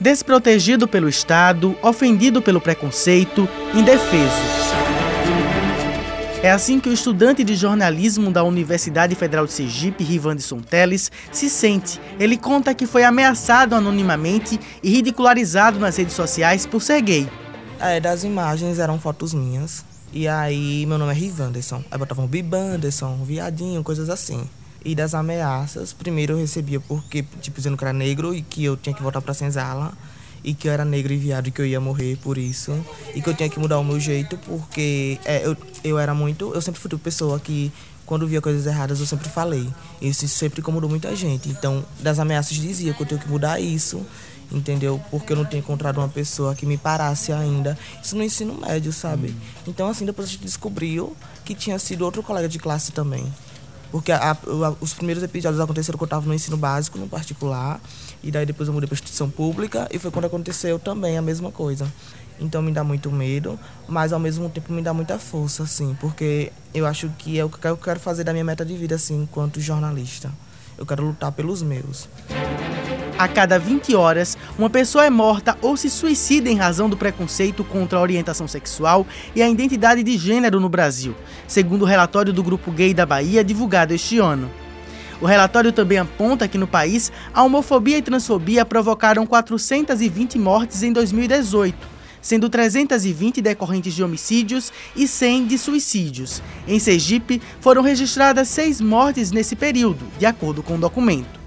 desprotegido pelo Estado, ofendido pelo preconceito, indefeso. É assim que o estudante de jornalismo da Universidade Federal de Sergipe, Rivanderson Teles, se sente. Ele conta que foi ameaçado anonimamente e ridicularizado nas redes sociais por ser gay. É, das imagens eram fotos minhas. E aí, meu nome é Rivanderson. Aí botavam Bibanderson, viadinho, coisas assim. E das ameaças, primeiro eu recebia porque, tipo, dizendo que era negro e que eu tinha que voltar pra senzala e que eu era negro e viado e que eu ia morrer por isso. E que eu tinha que mudar o meu jeito porque é, eu, eu era muito eu sempre fui uma pessoa que quando via coisas erradas eu sempre falei. Isso sempre incomodou muita gente. Então das ameaças dizia que eu tenho que mudar isso entendeu? Porque eu não tinha encontrado uma pessoa que me parasse ainda. Isso no ensino médio sabe? Hum. então assim depois a gente descobriu que tinha sido outro colega de classe também porque a, a, os primeiros episódios aconteceram quando eu estava no ensino básico, no particular. E daí depois eu mudei para instituição pública. E foi quando aconteceu também a mesma coisa. Então me dá muito medo, mas ao mesmo tempo me dá muita força, assim. Porque eu acho que é o que eu quero fazer da minha meta de vida, assim, enquanto jornalista. Eu quero lutar pelos meus. A cada 20 horas, uma pessoa é morta ou se suicida em razão do preconceito contra a orientação sexual e a identidade de gênero no Brasil, segundo o relatório do Grupo Gay da Bahia divulgado este ano. O relatório também aponta que no país a homofobia e transfobia provocaram 420 mortes em 2018, sendo 320 decorrentes de homicídios e 100 de suicídios. Em Sergipe, foram registradas seis mortes nesse período, de acordo com o documento.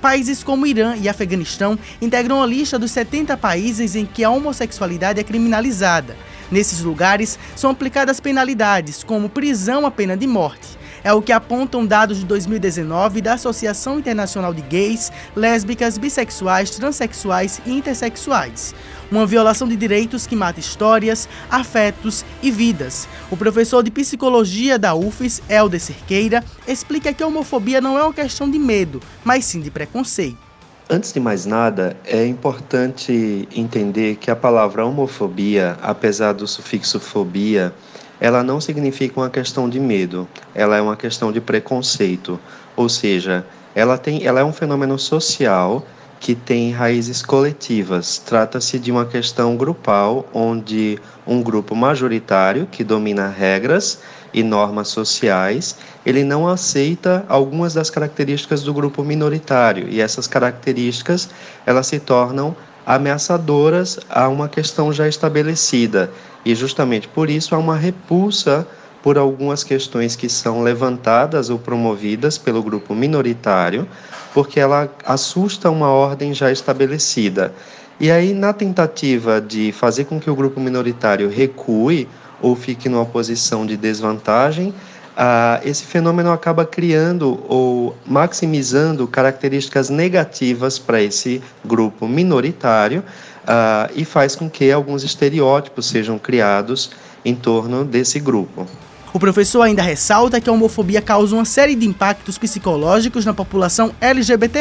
Países como Irã e Afeganistão integram a lista dos 70 países em que a homossexualidade é criminalizada. Nesses lugares são aplicadas penalidades, como prisão a pena de morte. É o que apontam dados de 2019 da Associação Internacional de Gays, Lésbicas, Bissexuais, Transsexuais e Intersexuais. Uma violação de direitos que mata histórias, afetos e vidas. O professor de psicologia da UFES, Helder Cerqueira, explica que a homofobia não é uma questão de medo, mas sim de preconceito. Antes de mais nada, é importante entender que a palavra homofobia, apesar do sufixo fobia, ela não significa uma questão de medo, ela é uma questão de preconceito, ou seja, ela, tem, ela é um fenômeno social que tem raízes coletivas. Trata-se de uma questão grupal, onde um grupo majoritário, que domina regras e normas sociais, ele não aceita algumas das características do grupo minoritário, e essas características elas se tornam ameaçadoras a uma questão já estabelecida. E justamente por isso há uma repulsa por algumas questões que são levantadas ou promovidas pelo grupo minoritário, porque ela assusta uma ordem já estabelecida. E aí, na tentativa de fazer com que o grupo minoritário recue ou fique numa posição de desvantagem, ah, esse fenômeno acaba criando ou maximizando características negativas para esse grupo minoritário ah, e faz com que alguns estereótipos sejam criados em torno desse grupo. O professor ainda ressalta que a homofobia causa uma série de impactos psicológicos na população LGBT.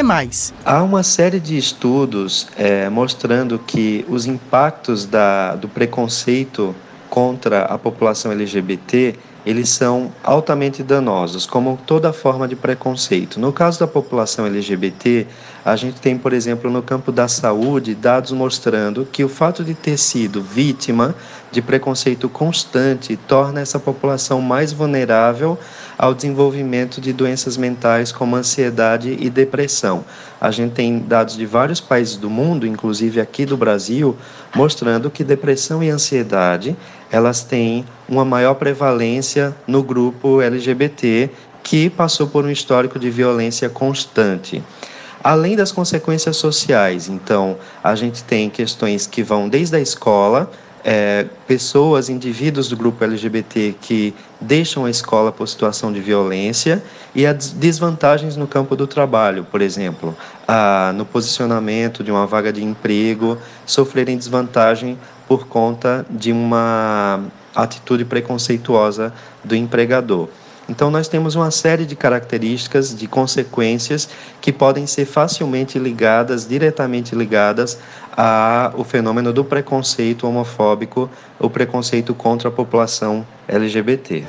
Há uma série de estudos é, mostrando que os impactos da, do preconceito contra a população LGBT eles são altamente danosos, como toda forma de preconceito. No caso da população LGBT, a gente tem, por exemplo, no campo da saúde, dados mostrando que o fato de ter sido vítima de preconceito constante torna essa população mais vulnerável ao desenvolvimento de doenças mentais como ansiedade e depressão. A gente tem dados de vários países do mundo, inclusive aqui do Brasil, mostrando que depressão e ansiedade elas têm uma maior prevalência no grupo LGBT que passou por um histórico de violência constante. Além das consequências sociais, então, a gente tem questões que vão desde a escola, é, pessoas, indivíduos do grupo LGBT que deixam a escola por situação de violência e as desvantagens no campo do trabalho, por exemplo, a, no posicionamento de uma vaga de emprego, sofrerem desvantagem por conta de uma atitude preconceituosa do empregador. Então, nós temos uma série de características, de consequências que podem ser facilmente ligadas, diretamente ligadas ao fenômeno do preconceito homofóbico, o preconceito contra a população LGBT.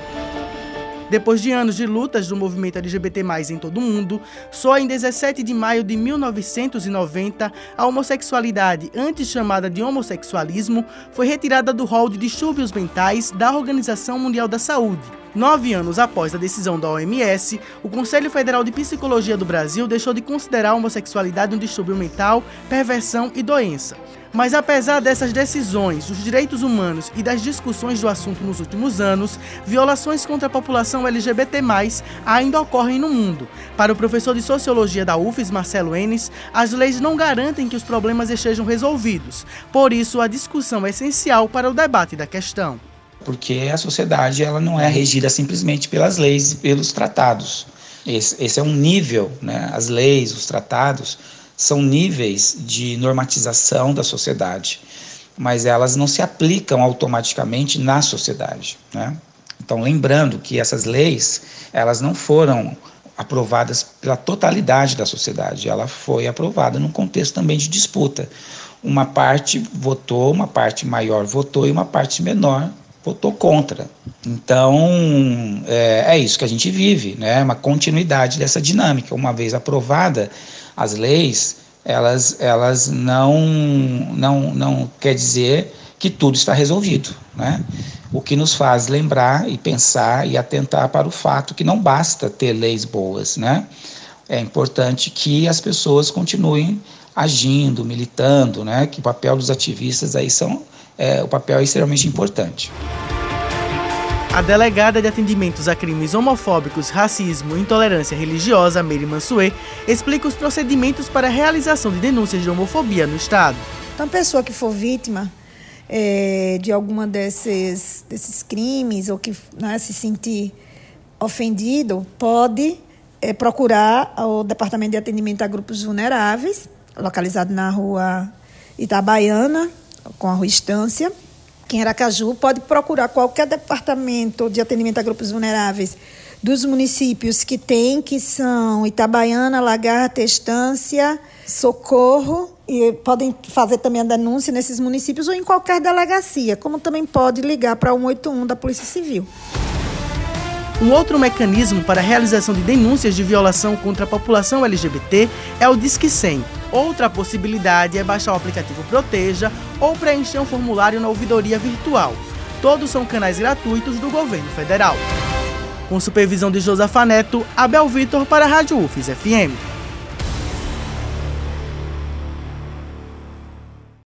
Depois de anos de lutas do movimento LGBT+, em todo o mundo, só em 17 de maio de 1990, a homossexualidade, antes chamada de homossexualismo, foi retirada do rol de distúrbios mentais da Organização Mundial da Saúde. Nove anos após a decisão da OMS, o Conselho Federal de Psicologia do Brasil deixou de considerar a homossexualidade um distúrbio mental, perversão e doença. Mas apesar dessas decisões, dos direitos humanos e das discussões do assunto nos últimos anos, violações contra a população LGBT+, ainda ocorrem no mundo. Para o professor de Sociologia da UFES, Marcelo Enes, as leis não garantem que os problemas estejam resolvidos. Por isso, a discussão é essencial para o debate da questão. Porque a sociedade ela não é regida simplesmente pelas leis e pelos tratados. Esse, esse é um nível, né? as leis, os tratados, são níveis de normatização da sociedade, mas elas não se aplicam automaticamente na sociedade. Né? Então, lembrando que essas leis, elas não foram aprovadas pela totalidade da sociedade, ela foi aprovada num contexto também de disputa. Uma parte votou, uma parte maior votou e uma parte menor votou contra. Então, é, é, isso que a gente vive, né? uma continuidade dessa dinâmica. Uma vez aprovada, as leis, elas, elas não, não, não quer dizer que tudo está resolvido. Né? O que nos faz lembrar e pensar e atentar para o fato que não basta ter leis boas. Né? É importante que as pessoas continuem agindo, militando, né? que o papel dos ativistas aí são é, o papel é extremamente importante. A delegada de atendimentos a crimes homofóbicos, racismo e intolerância religiosa, Meire Mansuê, explica os procedimentos para a realização de denúncias de homofobia no Estado. Então, a pessoa que for vítima é, de alguma desses, desses crimes ou que né, se sentir ofendido, pode é, procurar o Departamento de Atendimento a Grupos Vulneráveis, localizado na rua Itabaiana, com a rua Estância, aqui em Aracaju, pode procurar qualquer departamento de atendimento a grupos vulneráveis dos municípios que tem, que são Itabaiana, Lagarta, Estância, Socorro, e podem fazer também a denúncia nesses municípios ou em qualquer delegacia, como também pode ligar para o 181 da Polícia Civil. Um outro mecanismo para a realização de denúncias de violação contra a população LGBT é o Disque 100. Outra possibilidade é baixar o aplicativo Proteja ou preencher um formulário na ouvidoria virtual. Todos são canais gratuitos do governo federal. Com supervisão de Josafa Neto, Abel Vitor para a Rádio UFES FM.